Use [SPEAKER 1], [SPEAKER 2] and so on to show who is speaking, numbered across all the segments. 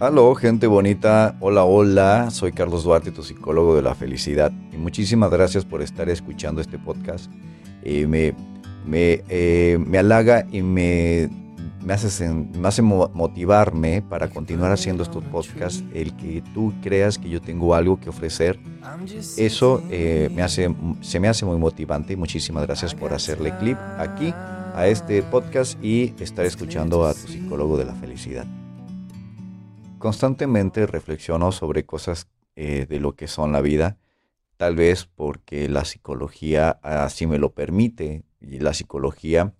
[SPEAKER 1] Aló, gente bonita. Hola, hola. Soy Carlos Duarte, tu psicólogo de la felicidad. Y muchísimas gracias por estar escuchando este podcast. Eh, me, me, eh, me, halaga y me, me, hace, me hace motivarme para continuar haciendo estos podcasts. El que tú creas que yo tengo algo que ofrecer, eso eh, me hace, se me hace muy motivante. Y muchísimas gracias por hacerle clip aquí a este podcast y estar escuchando a tu psicólogo de la felicidad. Constantemente reflexiono sobre cosas eh, de lo que son la vida, tal vez porque la psicología así me lo permite y la psicología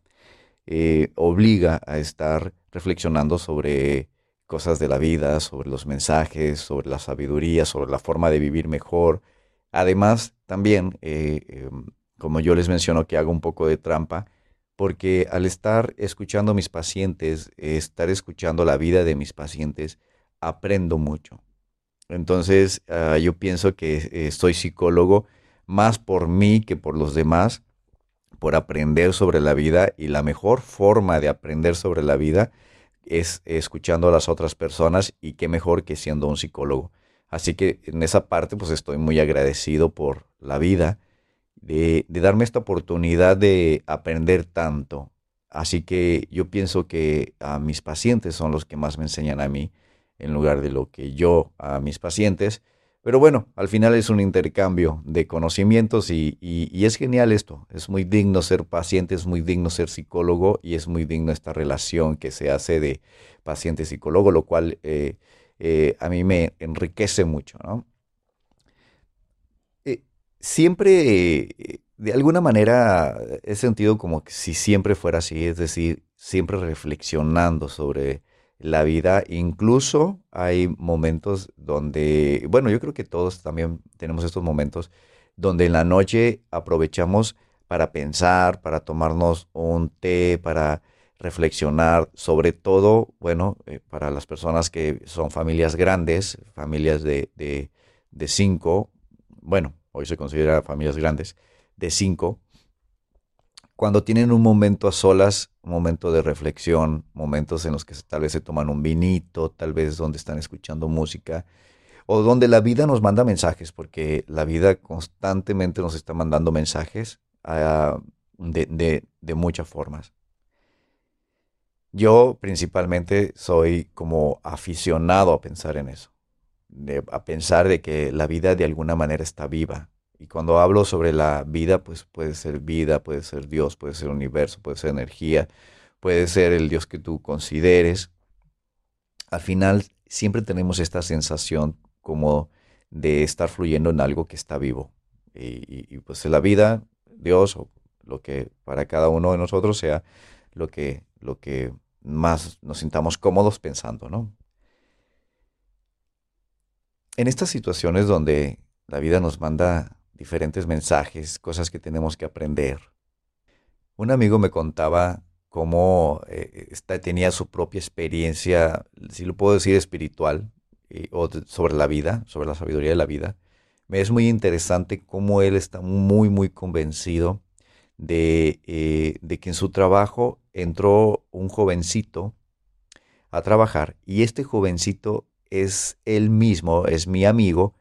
[SPEAKER 1] eh, obliga a estar reflexionando sobre cosas de la vida, sobre los mensajes, sobre la sabiduría, sobre la forma de vivir mejor. Además, también, eh, como yo les menciono que hago un poco de trampa, porque al estar escuchando a mis pacientes, estar escuchando la vida de mis pacientes, aprendo mucho. Entonces, ah, yo pienso que eh, soy psicólogo más por mí que por los demás, por aprender sobre la vida y la mejor forma de aprender sobre la vida es escuchando a las otras personas y qué mejor que siendo un psicólogo. Así que en esa parte pues estoy muy agradecido por la vida, de, de darme esta oportunidad de aprender tanto. Así que yo pienso que a mis pacientes son los que más me enseñan a mí en lugar de lo que yo a mis pacientes. Pero bueno, al final es un intercambio de conocimientos y, es genial esto. Es muy digno ser paciente, es muy digno ser psicólogo y es muy digno esta relación que se hace de paciente-psicólogo, lo cual eh, eh, a mí me enriquece mucho. Eh, siempre, de alguna manera, he sentido como que si siempre fuera así, es decir, siempre reflexionando sobre la vida. Incluso hay momentos donde, bueno, yo creo que todos también tenemos estos momentos donde en la noche aprovechamos para pensar, para tomarnos un té, para reflexionar, sobre todo, bueno, eh, para las personas que son familias grandes, familias de, de, de cinco, bueno, hoy se considera familias grandes, de cinco, cuando tienen un momento a solas, un momento de reflexión, momentos en los que tal vez se toman un vinito, tal vez donde están escuchando música, o donde la vida nos manda mensajes, porque la vida constantemente nos está mandando mensajes ah, de, muchas formas. Yo principalmente soy como aficionado a pensar en eso, a pensar de que la vida de alguna manera está viva, y cuando hablo sobre la vida, pues puede ser vida, puede ser Dios, puede ser universo, puede ser energía, puede ser el Dios que tú consideres. Al final siempre tenemos esta sensación como de estar fluyendo en algo que está vivo. Y, pues la vida, Dios, o lo que para cada uno de nosotros sea lo que, lo que más nos sintamos cómodos pensando, ¿no? En estas situaciones donde la vida nos manda diferentes mensajes, cosas que tenemos que aprender. Un amigo me contaba cómo eh, tenía su propia experiencia, si lo puedo decir, espiritual, o sobre la vida, sobre la sabiduría de la vida. Me es muy interesante cómo él está muy, muy convencido de, eh, de que en su trabajo entró un jovencito a trabajar y este jovencito es él mismo, es mi amigo,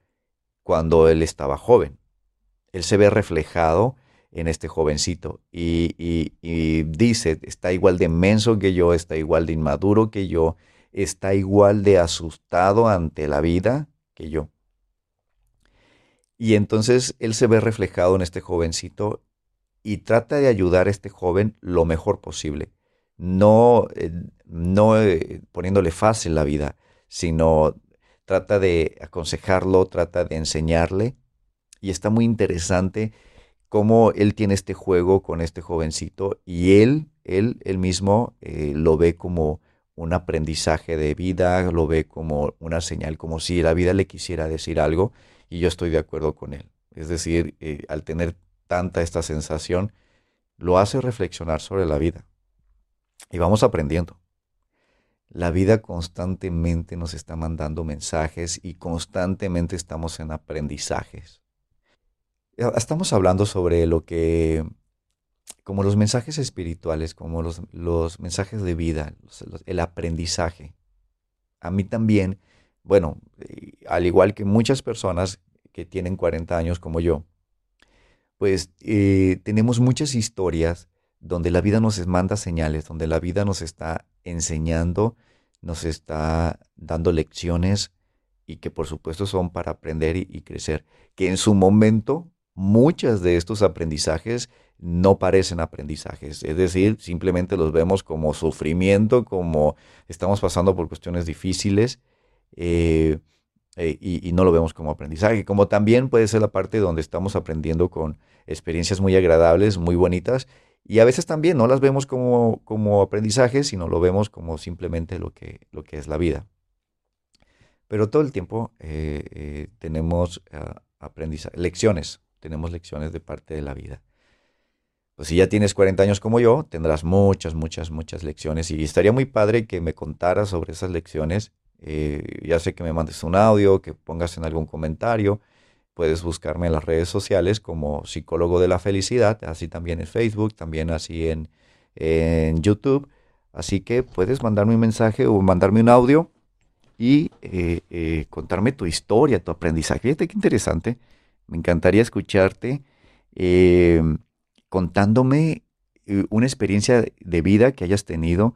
[SPEAKER 1] cuando él estaba joven él se ve reflejado en este jovencito y, dice, está igual de menso que yo, está igual de inmaduro que yo, está igual de asustado ante la vida que yo. Y entonces él se ve reflejado en este jovencito y trata de ayudar a este joven lo mejor posible. No, eh, no eh, poniéndole fácil la vida, sino trata de aconsejarlo, trata de enseñarle y está muy interesante cómo él tiene este juego con este jovencito y él, él, él mismo eh, lo ve como un aprendizaje de vida, lo ve como una señal, como si la vida le quisiera decir algo y yo estoy de acuerdo con él. Es decir, eh, al tener tanta esta sensación, lo hace reflexionar sobre la vida. Y vamos aprendiendo. La vida constantemente nos está mandando mensajes y constantemente estamos en aprendizajes. Eh, estamos hablando sobre lo que, como los mensajes espirituales, como los, mensajes de vida, el aprendizaje. a mí también, bueno, eh, al igual que muchas personas que tienen 40 años como yo, pues eh, tenemos muchas historias donde la vida nos manda señales, donde la vida nos está enseñando, nos está dando lecciones y que por supuesto son para aprender y, crecer. Que en su momento muchas de estos aprendizajes no parecen aprendizajes, es decir, simplemente los vemos como sufrimiento, como estamos pasando por cuestiones difíciles eh, eh, y, no lo vemos como aprendizaje, como también puede ser la parte donde estamos aprendiendo con experiencias muy agradables, muy bonitas y a veces también no las vemos como, como aprendizaje, sino lo vemos como simplemente lo que, lo que es la vida. Pero todo el tiempo eh, eh, tenemos ah, lecciones, tenemos lecciones de parte de la vida. Pues si ya tienes 40 años como yo, tendrás muchas, muchas, muchas lecciones y estaría muy padre que me contaras sobre esas lecciones. Eh, ya sé que me mandes un audio, que pongas en algún comentario Puedes buscarme en las redes sociales como psicólogo de la felicidad, así también en Facebook, también así en, YouTube. Así que puedes mandarme un mensaje o mandarme un audio y eh, eh, contarme tu historia, tu aprendizaje. Fíjate qué interesante. Me encantaría escucharte eh, contándome una experiencia de vida que hayas tenido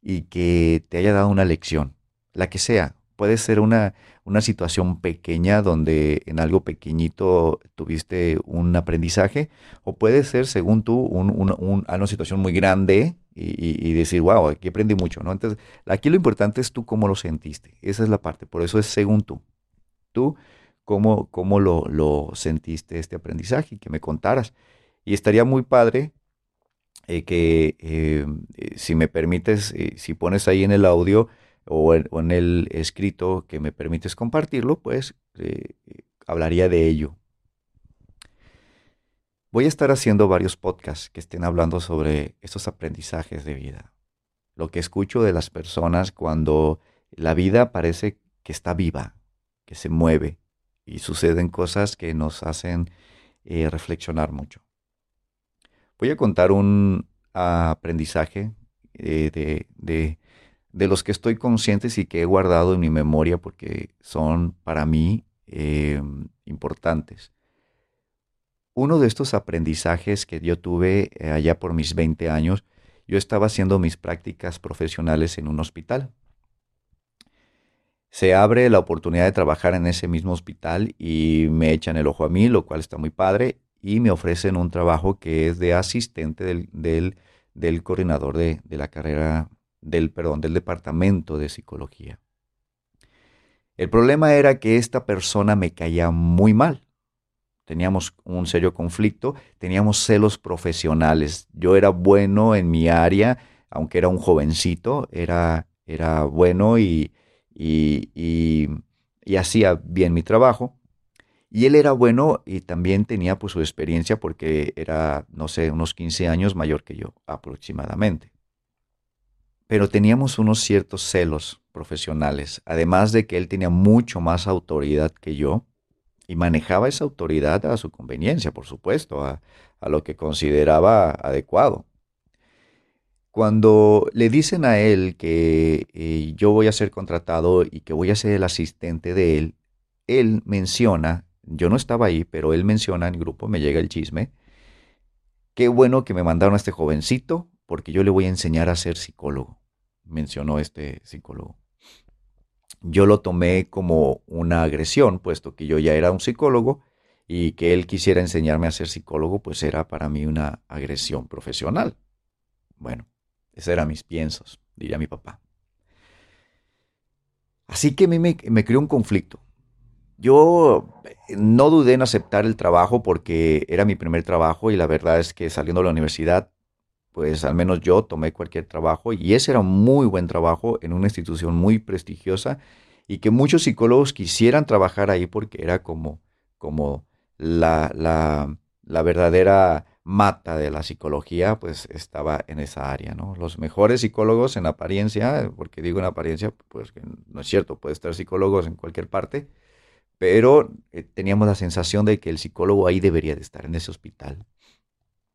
[SPEAKER 1] y que te haya dado una lección, la que sea, puede ser una, una situación pequeña donde en algo pequeñito tuviste un aprendizaje, o puede ser, según tú, un, una situación muy grande y, decir, wow, aquí aprendí mucho, ¿no? Entonces, aquí lo importante es tú cómo lo sentiste. Esa es la parte, por eso es según tú. Tú, cómo, cómo lo, lo sentiste este aprendizaje y que me contaras. Y estaría muy padre eh, que, eh, eh, si me permites, si pones ahí en el audio, o en, el escrito que me permites compartirlo, pues hablaría de ello. Voy a estar haciendo varios podcasts que estén hablando sobre estos aprendizajes de vida. Lo que escucho de las personas cuando la vida parece que está viva, que se mueve y suceden cosas que nos hacen eh, reflexionar mucho. Voy a contar un aprendizaje eh, de de los que estoy consciente y que he guardado en mi memoria porque son para mí em, importantes. Uno de estos aprendizajes que yo tuve eh, allá por mis 20 años, yo estaba haciendo mis prácticas profesionales en un hospital. Se abre la oportunidad de trabajar en ese mismo hospital y me echan el ojo a mí, lo cual está muy padre, y me ofrecen un trabajo que es de asistente del, del, coordinador de, de la carrera del, perdón, del departamento de psicología. El problema era que esta persona me caía muy mal. Teníamos un serio conflicto, teníamos celos profesionales. Yo era bueno en mi área, aunque era un jovencito, era, era bueno y, y, hacía bien mi trabajo. Y él era bueno y también tenía pues su experiencia porque era, no sé, unos 15 años mayor que yo aproximadamente pero teníamos unos ciertos celos profesionales, además de que él tenía mucho más autoridad que yo y manejaba esa autoridad a su conveniencia, por supuesto, a, lo que consideraba adecuado. Cuando le dicen a él que eh, yo voy a ser contratado y que voy a ser el asistente de él, él menciona, yo no estaba ahí, pero él menciona en el grupo, me llega el chisme, qué bueno que me mandaron a este jovencito porque yo le voy a enseñar a ser psicólogo mencionó este psicólogo. Yo lo tomé como una agresión, puesto que yo ya era un psicólogo y que él quisiera enseñarme a ser psicólogo, pues era para mí una agresión profesional. Bueno, esos eran mis piensos, diría mi papá. Así que a mí me, me creó un conflicto. Yo no dudé en aceptar el trabajo porque era mi primer trabajo y la verdad es que saliendo de la universidad pues al menos yo tomé cualquier trabajo y ese era un muy buen trabajo en una institución muy prestigiosa y que muchos psicólogos quisieran trabajar ahí porque era como, como la, la, la verdadera mata de la psicología, pues estaba en esa área, ¿no? Los mejores psicólogos en apariencia, porque digo en apariencia, pues no es cierto, puede estar psicólogos en cualquier parte, pero eh, teníamos la sensación de que el psicólogo ahí debería de estar, en ese hospital.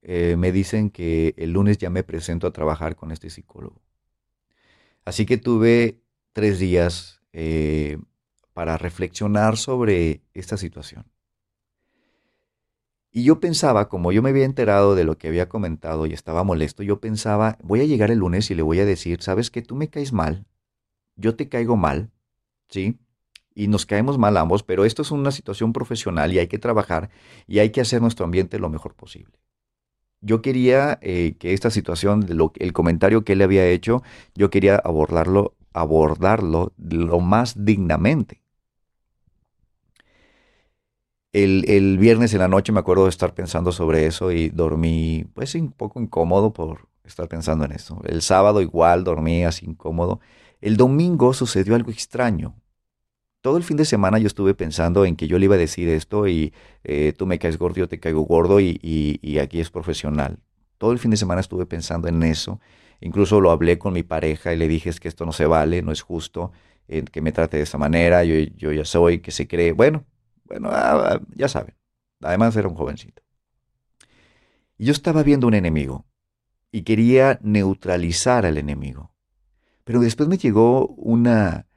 [SPEAKER 1] Eh, me dicen que el lunes ya me presento a trabajar con este psicólogo. Así que tuve tres días eh, para reflexionar sobre esta situación. Y yo pensaba, como yo me había enterado de lo que había comentado y estaba molesto, yo pensaba, voy a llegar el lunes y le voy a decir, sabes que tú me caes mal, yo te caigo mal, ¿sí? Y nos caemos mal ambos, pero esto es una situación profesional y hay que trabajar y hay que hacer nuestro ambiente lo mejor posible. Yo quería eh, que esta situación, lo, el comentario que él había hecho, yo quería abordarlo, abordarlo lo más dignamente. El, viernes en la noche me acuerdo de estar pensando sobre eso y dormí pues un poco incómodo por estar pensando en eso. El sábado igual dormí así incómodo. El domingo sucedió algo extraño. Todo el fin de semana yo estuve pensando en que yo le iba a decir esto y eh, tú me caes gordo, yo te caigo gordo y, y aquí es profesional. Todo el fin de semana estuve pensando en eso. Incluso lo hablé con mi pareja y le dije es que esto no se vale, no es justo eh, que me trate de esa manera, yo, yo ya soy, que se cree. Bueno, bueno, ah, ah, ya saben. Además era un jovencito. Yo estaba viendo un enemigo y quería neutralizar al enemigo. Pero después me llegó una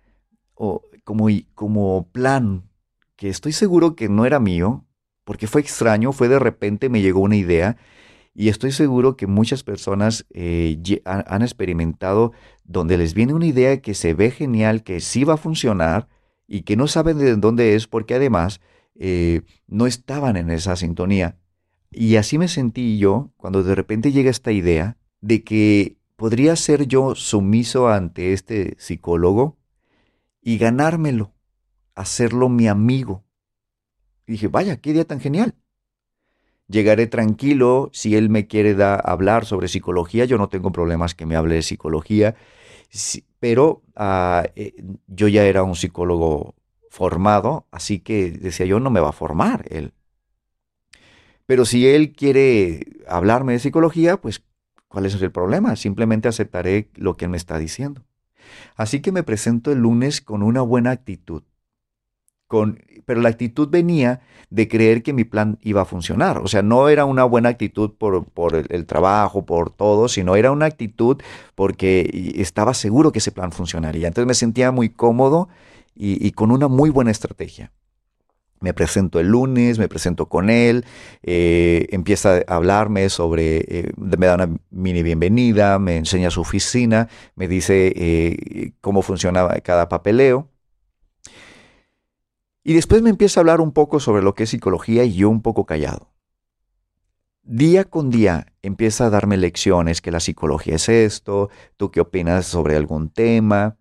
[SPEAKER 1] como, como plan que estoy seguro que no era mío, porque fue extraño, fue de repente me llegó una idea y estoy seguro que muchas personas eh, han experimentado donde les viene una idea que se ve genial, que sí va a funcionar, y que no saben de dónde es porque además eh, no estaban en esa sintonía. Y así me sentí yo cuando de repente llega esta idea de que podría ser yo sumiso ante este psicólogo y ganármelo, hacerlo mi amigo. Y dije, vaya, qué idea tan genial. Llegaré tranquilo, si él me quiere hablar sobre psicología, yo no tengo problemas que me hable de psicología pero ah, eh, yo ya era un psicólogo formado, así que decía yo, no me va a formar él. Pero si él quiere hablarme de psicología, pues ¿cuál es el problema? Simplemente aceptaré lo que él me está diciendo. Así que me presento el lunes con una buena actitud pero la actitud venía de creer que mi plan iba a funcionar. O sea, no era una buena actitud por, el, trabajo, por todo, sino era una actitud porque estaba seguro que ese plan funcionaría. Entonces me sentía muy cómodo y, con una muy buena estrategia. Me presento el lunes, me presento con él, eh, empieza a hablarme sobre, eh, me da una mini bienvenida, me enseña su oficina, me dice eh, cómo funcionaba cada papeleo. Y después me empieza a hablar un poco sobre lo que es psicología y yo un poco callado. Día con día empieza a darme lecciones que la psicología es esto, tú qué opinas sobre algún tema.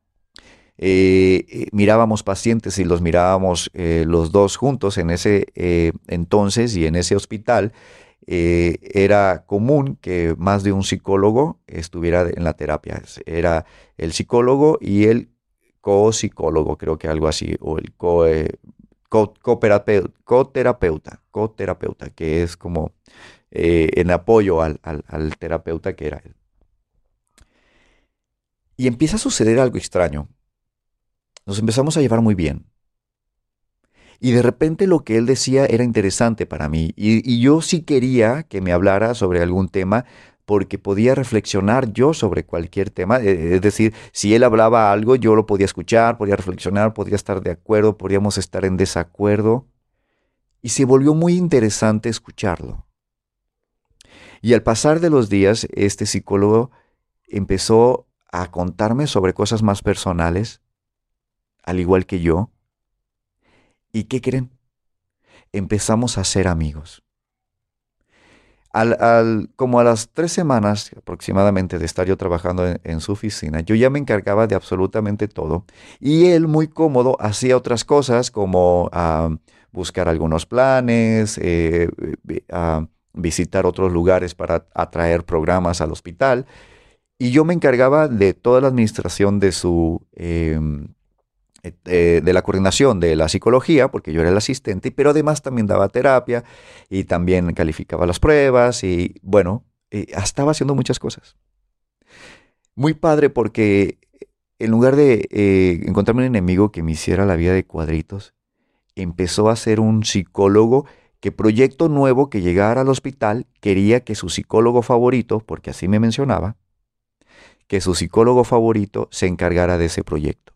[SPEAKER 1] Eh, eh, mirábamos pacientes y los mirábamos eh, los dos juntos en ese entonces y en ese hospital. era común que más de un psicólogo estuviera en la terapia. Era el psicólogo y el co-psicólogo, creo que algo así, o el co, coterapeuta, coterapeuta, que es como eh, en apoyo al, al terapeuta que era él. Y empieza a suceder algo extraño. Nos empezamos a llevar muy bien. Y de repente lo que él decía era interesante para mí. Y, y, yo sí quería que me hablara sobre algún tema porque podía reflexionar yo sobre cualquier tema. Eh, es decir, si él hablaba algo, yo lo podía escuchar, podía reflexionar, podía estar de acuerdo, podríamos estar en desacuerdo. Y se volvió muy interesante escucharlo. Y al pasar de los días, este psicólogo empezó a contarme sobre cosas más personales, al igual que yo. ¿Y qué creen? Empezamos a ser amigos. Al, como a las tres semanas aproximadamente de estar yo trabajando en, su oficina, yo ya me encargaba de absolutamente todo y él muy cómodo hacía otras cosas como ah, buscar algunos planes, eh, visitar otros lugares para atraer programas al hospital y yo me encargaba de toda la administración de su... Em, eh, de la coordinación de la psicología, porque yo era el asistente, pero además también daba terapia y también calificaba las pruebas y bueno, eh, estaba haciendo muchas cosas. Muy padre porque en lugar de eh, encontrarme un enemigo que me hiciera la vida de cuadritos, empezó a ser un psicólogo que proyecto nuevo que llegara al hospital quería que su psicólogo favorito, porque así me mencionaba, que su psicólogo favorito se encargara de ese proyecto.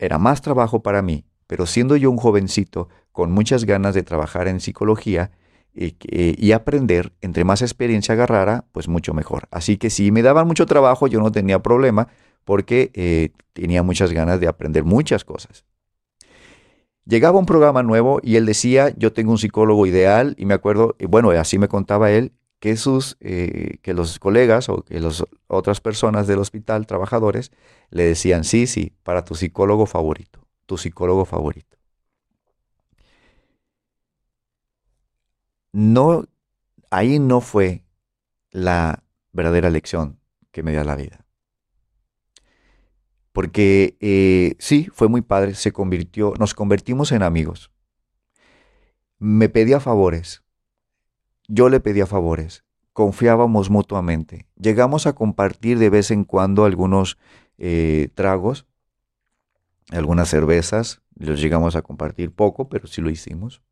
[SPEAKER 1] Era más trabajo para mí, pero siendo yo un jovencito con muchas ganas de trabajar en psicología y, aprender, entre más experiencia agarrara, pues mucho mejor. Así que si me daban mucho trabajo, yo no tenía problema porque eh, tenía muchas ganas de aprender muchas cosas. Llegaba un programa nuevo y él decía, yo tengo un psicólogo ideal y me acuerdo, bueno, así me contaba él, que, sus, eh, que los colegas o que las otras personas del hospital, trabajadores, le decían, sí, sí, para tu psicólogo favorito, tu psicólogo favorito. No, ahí no fue la verdadera lección que me dio la vida. Porque eh, sí, fue muy padre, se convirtió, nos convertimos en amigos. Me pedía favores, yo le pedía favores, confiábamos mutuamente. Llegamos a compartir de vez en cuando algunos eh, tragos, algunas cervezas, los llegamos a compartir poco, pero sí lo hicimos.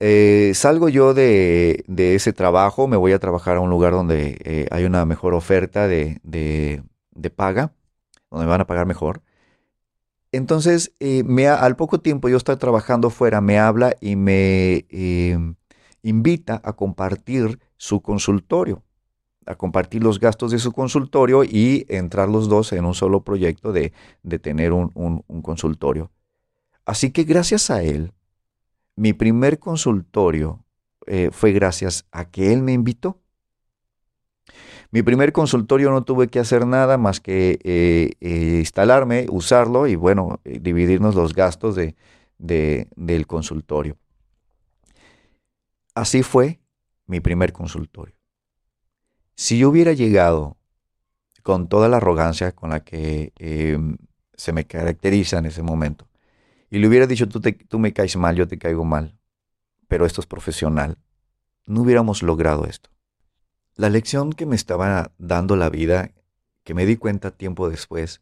[SPEAKER 1] Eh, salgo yo de, ese trabajo, me voy a trabajar a un lugar donde eh, hay una mejor oferta de, paga, donde me van a pagar mejor. Entonces, me, al poco tiempo yo estoy trabajando fuera, me habla y me invita a compartir su consultorio, a compartir los gastos de su consultorio y entrar los dos en un solo proyecto de, tener un, consultorio. Así que gracias a él, mi primer consultorio eh, fue gracias a que él me invitó. Mi primer consultorio no tuve que hacer nada más que eh, eh, instalarme, usarlo y bueno, dividirnos los gastos de, del consultorio. Así fue mi primer consultorio. Si yo hubiera llegado con toda la arrogancia con la que em, se me caracteriza en ese momento, y le hubiera dicho, tú, tú me caes mal, yo te caigo mal, pero esto es profesional, no hubiéramos logrado esto. La lección que me estaba dando la vida, que me di cuenta tiempo después,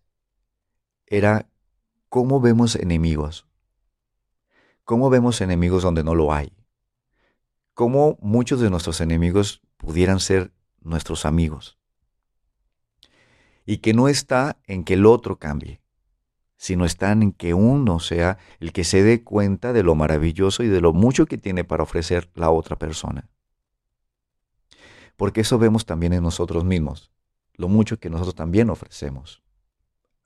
[SPEAKER 1] era cómo vemos enemigos. Cómo vemos enemigos donde no lo hay cómo muchos de nuestros enemigos pudieran ser nuestros amigos. Y que no está en que el otro cambie, sino está en que uno sea el que se dé cuenta de lo maravilloso y de lo mucho que tiene para ofrecer la otra persona. Porque eso vemos también en nosotros mismos, lo mucho que nosotros también ofrecemos.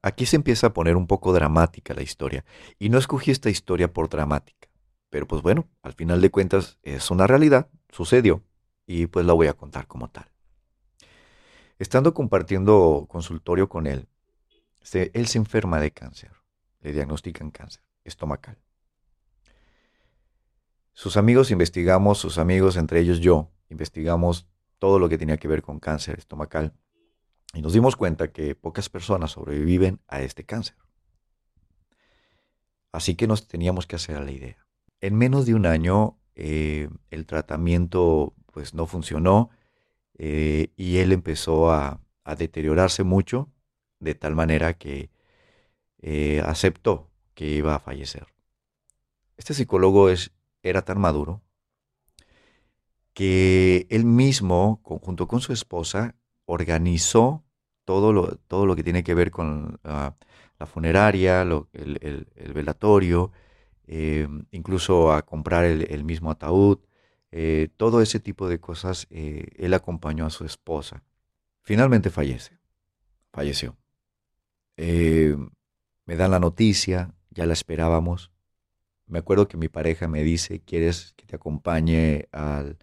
[SPEAKER 1] Aquí se empieza a poner un poco dramática la historia, y no escogí esta historia por dramática. Pero pues bueno, al final de cuentas es una realidad, sucedió y pues la voy a contar como tal. Estando compartiendo consultorio con él, él se enferma de cáncer, le diagnostican cáncer estomacal. Sus amigos investigamos, sus amigos, entre ellos yo, investigamos todo lo que tenía que ver con cáncer estomacal y nos dimos cuenta que pocas personas sobreviven a este cáncer. Así que nos teníamos que hacer a la idea. En menos de un año eh, el tratamiento pues no funcionó eh, y él empezó a, deteriorarse mucho de tal manera que eh, aceptó que iba a fallecer. Este psicólogo es, era tan maduro que él mismo, junto con su esposa, organizó todo lo, todo lo que tiene que ver con ah, la funeraria, el, velatorio, eh, incluso a comprar el, mismo ataúd, eh, todo ese tipo de cosas, eh, él acompañó a su esposa. Finalmente fallece, falleció. me dan la noticia, ya la esperábamos. Me acuerdo que mi pareja me dice, ¿quieres que te acompañe al,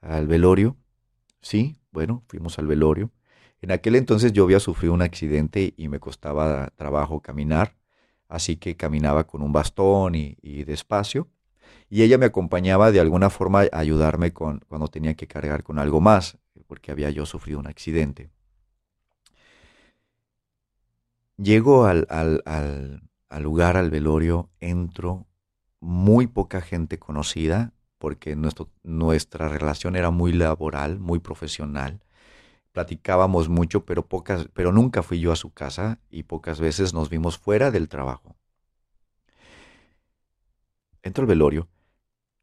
[SPEAKER 1] al velorio? Sí, bueno, fuimos al velorio. En aquel entonces yo había sufrido un accidente y me costaba trabajo caminar así que caminaba con un bastón y, despacio. Y ella me acompañaba de alguna forma a ayudarme con, cuando tenía que cargar con algo más, porque había yo sufrido un accidente. Llego al, lugar, al velorio, entro, muy poca gente conocida, porque nuestra relación era muy laboral, muy profesional platicábamos mucho, pero pocas, pero nunca fui yo a su casa y pocas veces nos vimos fuera del trabajo. Entro al velorio,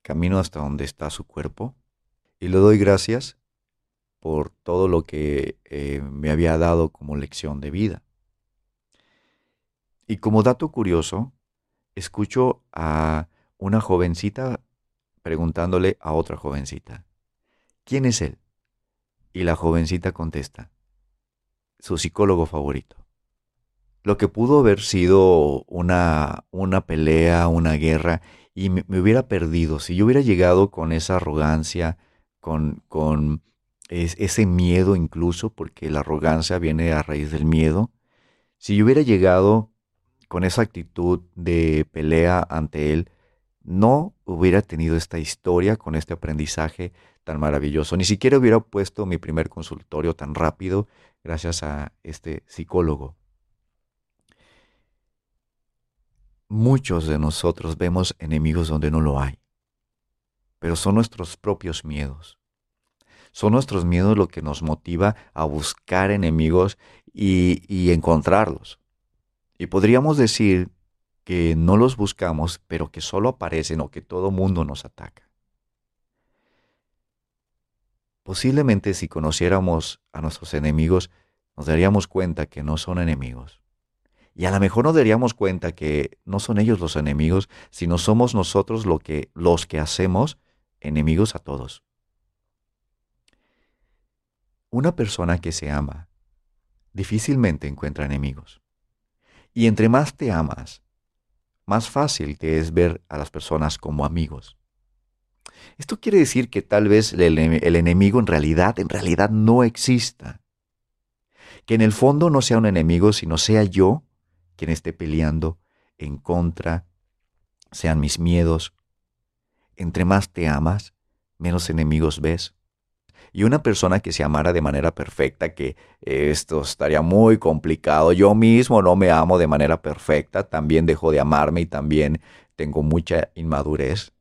[SPEAKER 1] camino hasta donde está su cuerpo y le doy gracias por todo lo que eh, me había dado como lección de vida. Y como dato curioso, escucho a una jovencita preguntándole a otra jovencita, ¿quién es él? Y la jovencita contesta, su psicólogo favorito. Lo que pudo haber sido una, una pelea, una guerra, y me, hubiera perdido, si yo hubiera llegado con esa arrogancia, con, con ese miedo incluso, porque la arrogancia viene a raíz del miedo, si yo hubiera llegado con esa actitud de pelea ante él, no hubiera tenido esta historia con este aprendizaje tan maravilloso. Ni siquiera hubiera puesto mi primer consultorio tan rápido gracias a este psicólogo. Muchos de nosotros vemos enemigos donde no lo hay, pero son nuestros propios miedos. Son nuestros miedos lo que nos motiva a buscar enemigos y, encontrarlos. Y podríamos decir que no los buscamos, pero que solo aparecen o que todo mundo nos ataca. Posiblemente si conociéramos a nuestros enemigos, nos daríamos cuenta que no son enemigos. Y a lo mejor nos daríamos cuenta que no son ellos los enemigos, sino somos nosotros lo que, los que hacemos enemigos a todos. Una persona que se ama difícilmente encuentra enemigos. Y entre más te amas, más fácil te es ver a las personas como amigos. Esto quiere decir que tal vez el, enemigo en realidad, en realidad no exista. Que en el fondo no sea un enemigo, sino sea yo quien esté peleando en contra, sean mis miedos. Entre más te amas, menos enemigos ves y una persona que se amara de manera perfecta, que esto estaría muy complicado. Yo mismo no me amo de manera perfecta, también dejo de amarme y también tengo mucha inmadurez.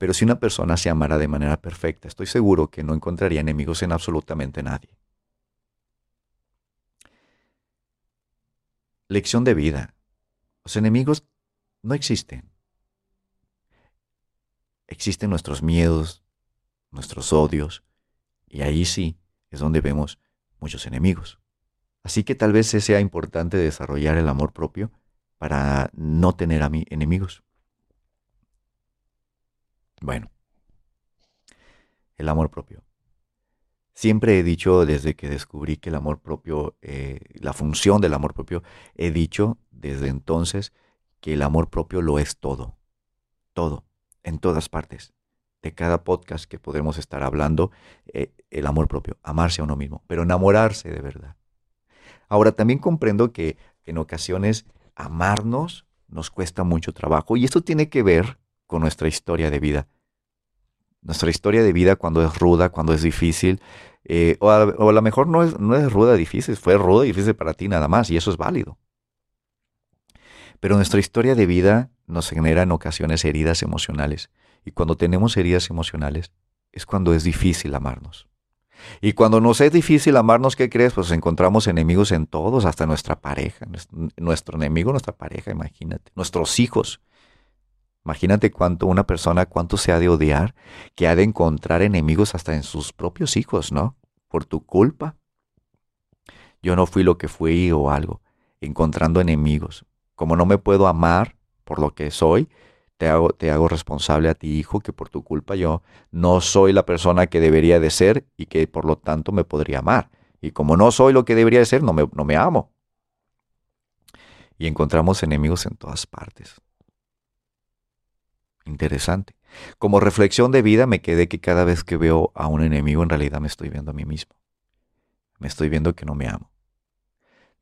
[SPEAKER 1] Pero si una persona se amara de manera perfecta, estoy seguro que no encontraría enemigos en absolutamente nadie. Lección de vida. Los enemigos no existen. Existen nuestros miedos, nuestros odios, y ahí sí es donde vemos muchos enemigos. Así que tal vez sea importante desarrollar el amor propio para no tener enemigos. Bueno, el amor propio. Siempre he dicho desde que descubrí que el amor propio, eh, la función del amor propio, he dicho desde entonces que el amor propio lo es todo, todo, en todas partes. De cada podcast que podemos estar hablando, eh, el amor propio, amarse a uno mismo, pero enamorarse de verdad. Ahora, también comprendo que en ocasiones amarnos nos cuesta mucho trabajo. Y esto tiene que ver con nuestra historia de vida. Nuestra historia de vida cuando es ruda, cuando es difícil, eh, o, a, lo mejor no es, no es ruda, difícil, fue ruda y difícil para ti nada más y eso es válido. Pero nuestra historia de vida nos genera en ocasiones heridas emocionales y cuando tenemos heridas emocionales es cuando es difícil amarnos. Y cuando nos es difícil amarnos, ¿qué crees? Pues encontramos enemigos en todos, hasta nuestra pareja. Nuestro enemigo, nuestra pareja, imagínate. Nuestros hijos. Imagínate cuánto una persona, cuánto se ha de odiar, que ha de encontrar enemigos hasta en sus propios hijos, ¿no? Por tu culpa. Yo no fui lo que fui o algo, encontrando enemigos. Como no me puedo amar por lo que soy, te hago, te hago responsable a ti, hijo, que por tu culpa yo no soy la persona que debería de ser y que por lo tanto me podría amar. Y como no soy lo que debería de ser, no me, no me amo. Y encontramos enemigos en todas partes. Interesante. Como reflexión de vida me quedé que cada vez que veo a un enemigo en realidad me estoy viendo a mí mismo. Me estoy viendo que no me amo.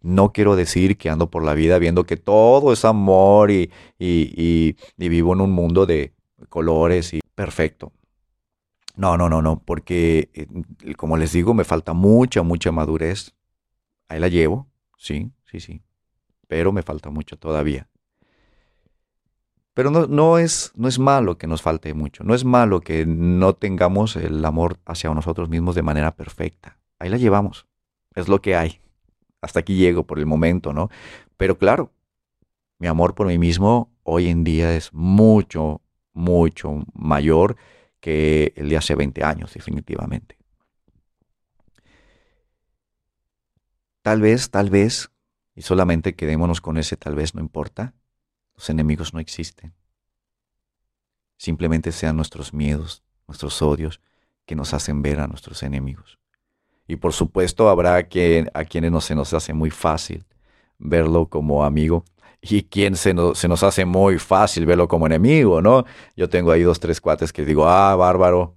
[SPEAKER 1] No quiero decir que ando por la vida viendo que todo es amor y, y, vivo en un mundo de colores y perfecto. No, no, no, no, porque eh, como les digo, me falta mucha, mucha madurez. Ahí la llevo, sí, sí, sí, pero me falta mucho todavía. Pero no, no, es, no es malo que nos falte mucho, no es malo que no tengamos el amor hacia nosotros mismos de manera perfecta. Ahí la llevamos, es lo que hay hasta aquí llego por el momento, ¿no? Pero claro, mi amor por mí mismo hoy en día es mucho, mucho mayor que el de hace 20 años, definitivamente. Tal vez, tal vez, y solamente quedémonos con ese tal vez no importa, los enemigos no existen. Simplemente sean nuestros miedos, nuestros odios, que nos hacen ver a nuestros enemigos. Y por supuesto habrá a quienes no se nos hace muy fácil verlo como amigo y quien se nos, se nos hace muy fácil verlo como enemigo, ¿no? Yo tengo ahí dos, tres cuates que digo, ah, bárbaro,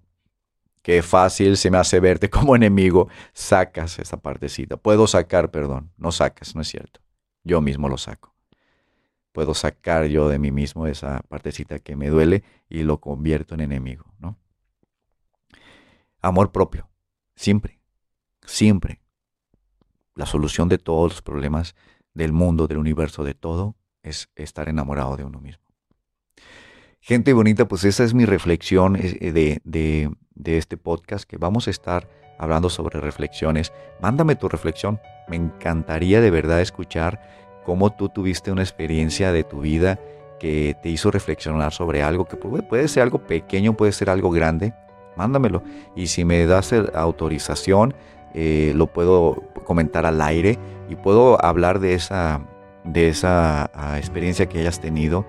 [SPEAKER 1] qué fácil se me hace verte como enemigo. Sacas esa partecita. Puedo sacar, perdón, no sacas, no es cierto. Yo mismo lo saco. Puedo sacar yo de mí mismo esa partecita que me duele y lo convierto en enemigo, ¿no? Amor propio, siempre, siempre. La solución de todos los problemas del mundo, del universo, de todo, es estar enamorado de uno mismo. Gente bonita, pues esa es mi reflexión eh, de, de, de este podcast, que vamos a estar hablando sobre reflexiones. Mándame tu reflexión. Me encantaría de verdad escuchar cómo tú tuviste una experiencia de tu vida que te hizo reflexionar sobre algo que puede ser algo pequeño, puede ser algo grande. Mándamelo. Y si me das autorización, eh, lo puedo comentar al aire y puedo hablar de esa, de esa ah, experiencia que hayas tenido.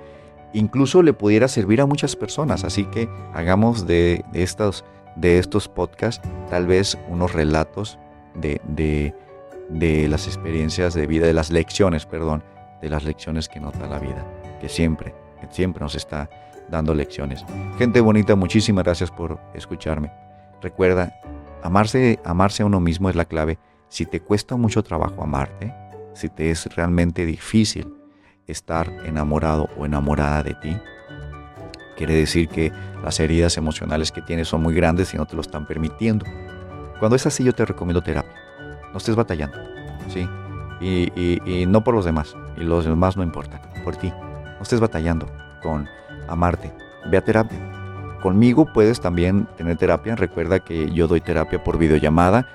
[SPEAKER 1] Incluso le pudiera servir a muchas personas, así que hagamos de, estos, de estos podcasts tal vez unos relatos de, de, de, las experiencias de vida, de las lecciones, perdón, de las lecciones que nota la vida, que siempre, que siempre nos está dando lecciones. Gente bonita, muchísimas gracias por escucharme. Recuerda, Amarse, amarse a uno mismo es la clave. Si te cuesta mucho trabajo amarte, si te es realmente difícil estar enamorado o enamorada de ti, quiere decir que las heridas emocionales que tienes son muy grandes y no te lo están permitiendo. Cuando es así, yo te recomiendo terapia. No estés batallando, ¿sí? Y, y no por los demás, y los demás no importan, por ti. No estés batallando con amarte. Ve a terapia Conmigo puedes también tener terapia. Recuerda que yo doy terapia por videollamada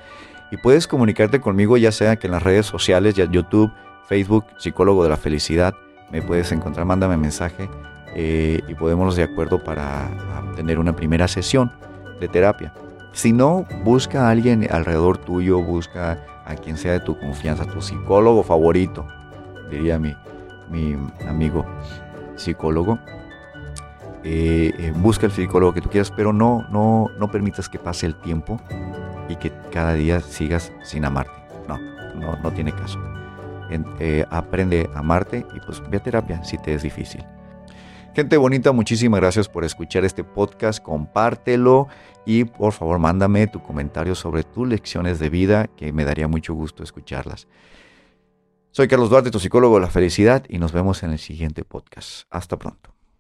[SPEAKER 1] y puedes comunicarte conmigo ya sea que en las redes sociales, ya YouTube, Facebook, psicólogo de la felicidad, me puedes encontrar, mándame mensaje eh, y podemos de acuerdo para tener una primera sesión de terapia. Si no, busca a alguien alrededor tuyo, busca a quien sea de tu confianza, tu psicólogo favorito, diría mi, mi amigo psicólogo, eh, eh, busca el psicólogo que tú quieras, pero no, no, no permitas que pase el tiempo y que cada día sigas sin amarte. No, no, no tiene caso. Eh, aprende a amarte y pues ve a terapia si te es difícil. Gente bonita, muchísimas gracias por escuchar este podcast, compártelo y por favor mándame tu comentario sobre tus lecciones de vida, que me daría mucho gusto escucharlas. Soy Carlos Duarte, tu psicólogo de la felicidad, y nos vemos en el siguiente podcast. Hasta pronto.